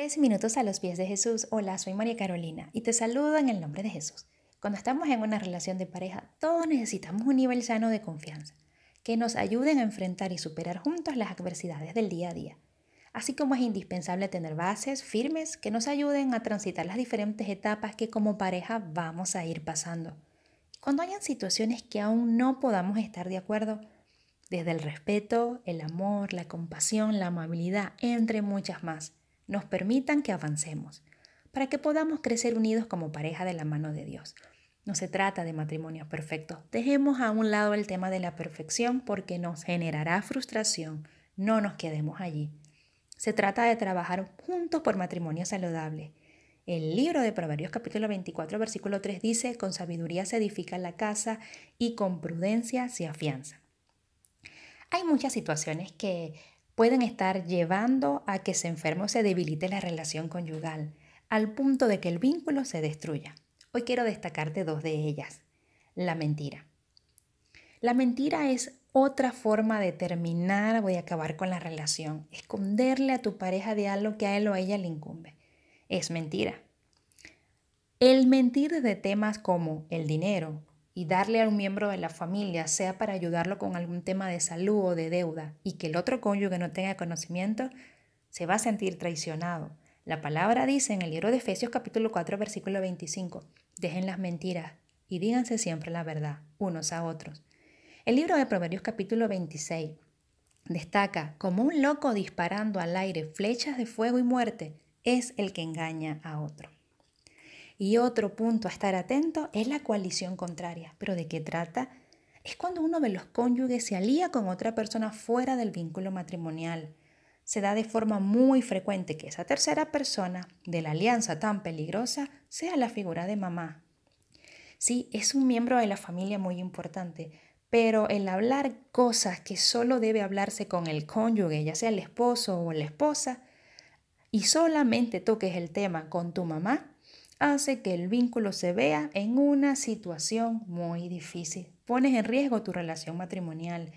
Tres minutos a los pies de Jesús. Hola, soy María Carolina y te saludo en el nombre de Jesús. Cuando estamos en una relación de pareja, todos necesitamos un nivel sano de confianza, que nos ayuden a enfrentar y superar juntos las adversidades del día a día. Así como es indispensable tener bases firmes que nos ayuden a transitar las diferentes etapas que como pareja vamos a ir pasando. Cuando hayan situaciones que aún no podamos estar de acuerdo, desde el respeto, el amor, la compasión, la amabilidad, entre muchas más nos permitan que avancemos, para que podamos crecer unidos como pareja de la mano de Dios. No se trata de matrimonios perfectos. Dejemos a un lado el tema de la perfección porque nos generará frustración. No nos quedemos allí. Se trata de trabajar juntos por matrimonio saludable. El libro de Proverbios capítulo 24 versículo 3 dice, con sabiduría se edifica la casa y con prudencia se afianza. Hay muchas situaciones que pueden estar llevando a que se enferme o se debilite la relación conyugal, al punto de que el vínculo se destruya. Hoy quiero destacarte dos de ellas. La mentira. La mentira es otra forma de terminar o de acabar con la relación, esconderle a tu pareja de algo que a él o a ella le incumbe. Es mentira. El mentir de temas como el dinero, y darle a un miembro de la familia, sea para ayudarlo con algún tema de salud o de deuda, y que el otro cónyuge no tenga conocimiento, se va a sentir traicionado. La palabra dice en el libro de Efesios capítulo 4 versículo 25, dejen las mentiras y díganse siempre la verdad unos a otros. El libro de Proverbios capítulo 26 destaca, como un loco disparando al aire flechas de fuego y muerte, es el que engaña a otro. Y otro punto a estar atento es la coalición contraria. ¿Pero de qué trata? Es cuando uno de los cónyuges se alía con otra persona fuera del vínculo matrimonial. Se da de forma muy frecuente que esa tercera persona de la alianza tan peligrosa sea la figura de mamá. Sí, es un miembro de la familia muy importante, pero el hablar cosas que solo debe hablarse con el cónyuge, ya sea el esposo o la esposa, y solamente toques el tema con tu mamá, hace que el vínculo se vea en una situación muy difícil. Pones en riesgo tu relación matrimonial.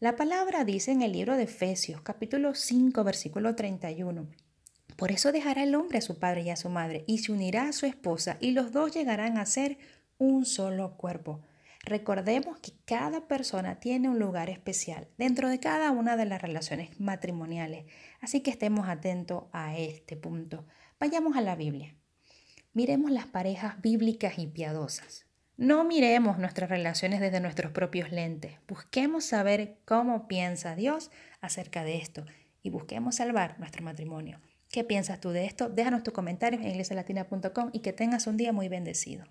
La palabra dice en el libro de Efesios, capítulo 5, versículo 31. Por eso dejará el hombre a su padre y a su madre y se unirá a su esposa y los dos llegarán a ser un solo cuerpo. Recordemos que cada persona tiene un lugar especial dentro de cada una de las relaciones matrimoniales, así que estemos atentos a este punto. Vayamos a la Biblia. Miremos las parejas bíblicas y piadosas. No miremos nuestras relaciones desde nuestros propios lentes. Busquemos saber cómo piensa Dios acerca de esto y busquemos salvar nuestro matrimonio. ¿Qué piensas tú de esto? Déjanos tus comentarios en iglesialatina.com y que tengas un día muy bendecido.